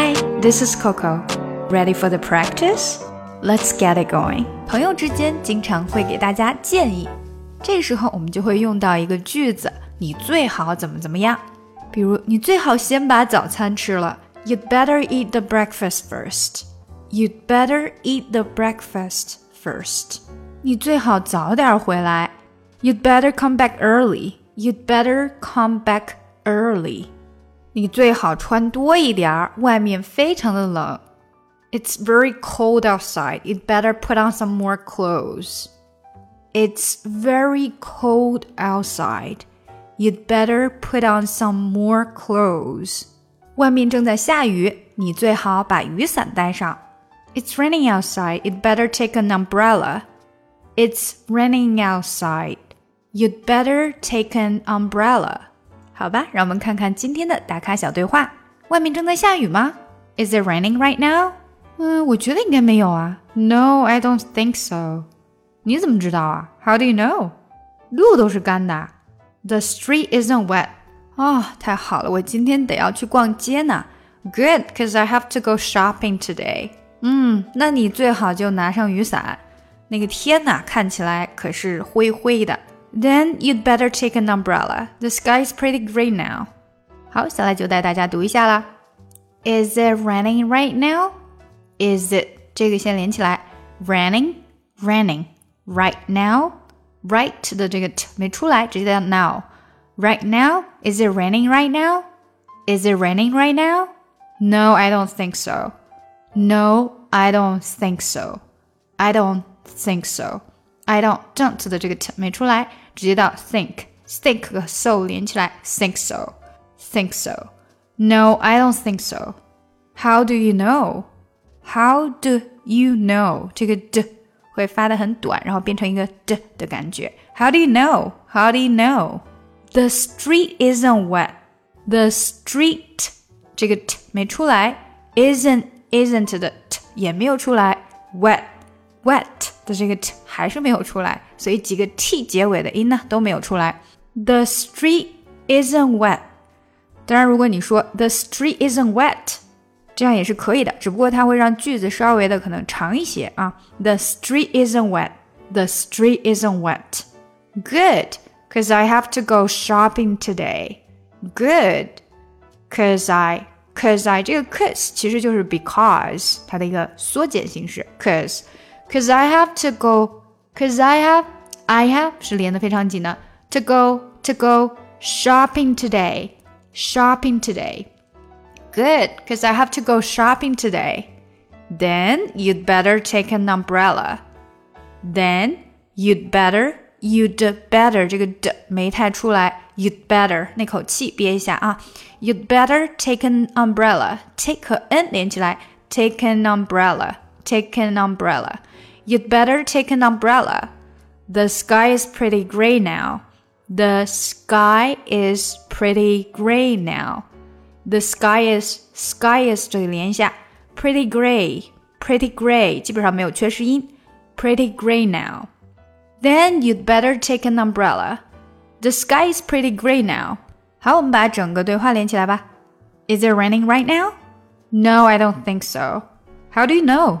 Hi, this is Coco. Ready for the practice? Let's get it going. 朋友之间经常会给大家建议，这时候我们就会用到一个句子：你最好怎么怎么样。比如，你最好先把早餐吃了。You'd better eat the breakfast first. You'd better eat the breakfast first. 你最好早点回来。You'd better come back early. You'd better come back early. 你最好穿多一点儿，外面非常的冷。It's very cold outside. You'd better put on some more clothes. It's very cold outside. You'd better put on some more clothes. 外面正在下雨，你最好把雨伞带上。It's raining outside. You'd better take an umbrella. It's raining outside. You'd better take an umbrella. 好吧，让我们看看今天的打卡小对话。外面正在下雨吗？Is it raining right now？嗯，我觉得应该没有啊。No, I don't think so。你怎么知道啊？How do you know？路都是干的。The street isn't wet。哦，太好了，我今天得要去逛街呢。Good, cause I have to go shopping today。嗯，那你最好就拿上雨伞。那个天呐，看起来可是灰灰的。then you'd better take an umbrella. The sky's pretty gray now. 好，下来就带大家读一下啦。Is it raining right now? Is it 这个先连起来，raining raining right now right 的这个 t 没出来，直接到 now。Right now? Is it raining right now? Is it raining right now? No, I don't think so. No, I don't think so. I don't think so. I don't don't 的这个 t 没出来。直接到 think think 和 so 连起来，think so think so。No, I don't think so. How do you know? How do you know? 这个 d 会发的很短，然后变成一个 d 的感觉。How do you know? How do you know? The street isn't wet. The street 这个 t 没出来，isn't isn't 的 t 也没有出来，wet wet 的这个 t 还是没有出来，所以几个 t 结尾的音呢都没有出来。The street isn't wet。当然，如果你说 The street isn't wet，这样也是可以的，只不过它会让句子稍微的可能长一些啊。The street isn't wet. The street isn't wet. Good, cause I have to go shopping today. Good, cause I cause I 这个 cause 其实就是 because 它的一个缩减形式，cause。 Cause I have to go. Cause I have I have 是连的非常紧的。To go to go shopping today. Shopping today. Good, cause I have to go shopping today. Then you'd better take an umbrella. Then you'd better you'd better 这个的没太出来，you'd better 那口气憋一下啊。You'd better take an umbrella. Take 和 n 连起来，take an umbrella. Take an umbrella. You'd better take an umbrella. The sky is pretty gray now. The sky is pretty gray now. The sky is sky is 这里连一下，pretty gray pretty gray 基本上没有缺失音，pretty gray now. Then you'd better take an umbrella. The sky is pretty gray now. 好，我们把整个对话连起来吧。Is it raining right now? No, I don't think so. How do you know?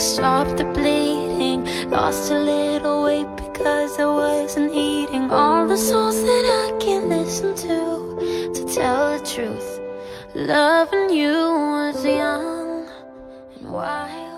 stop the bleeding. Lost a little weight because I wasn't eating all the songs that I can't listen to. To tell the truth, loving you was young and wild.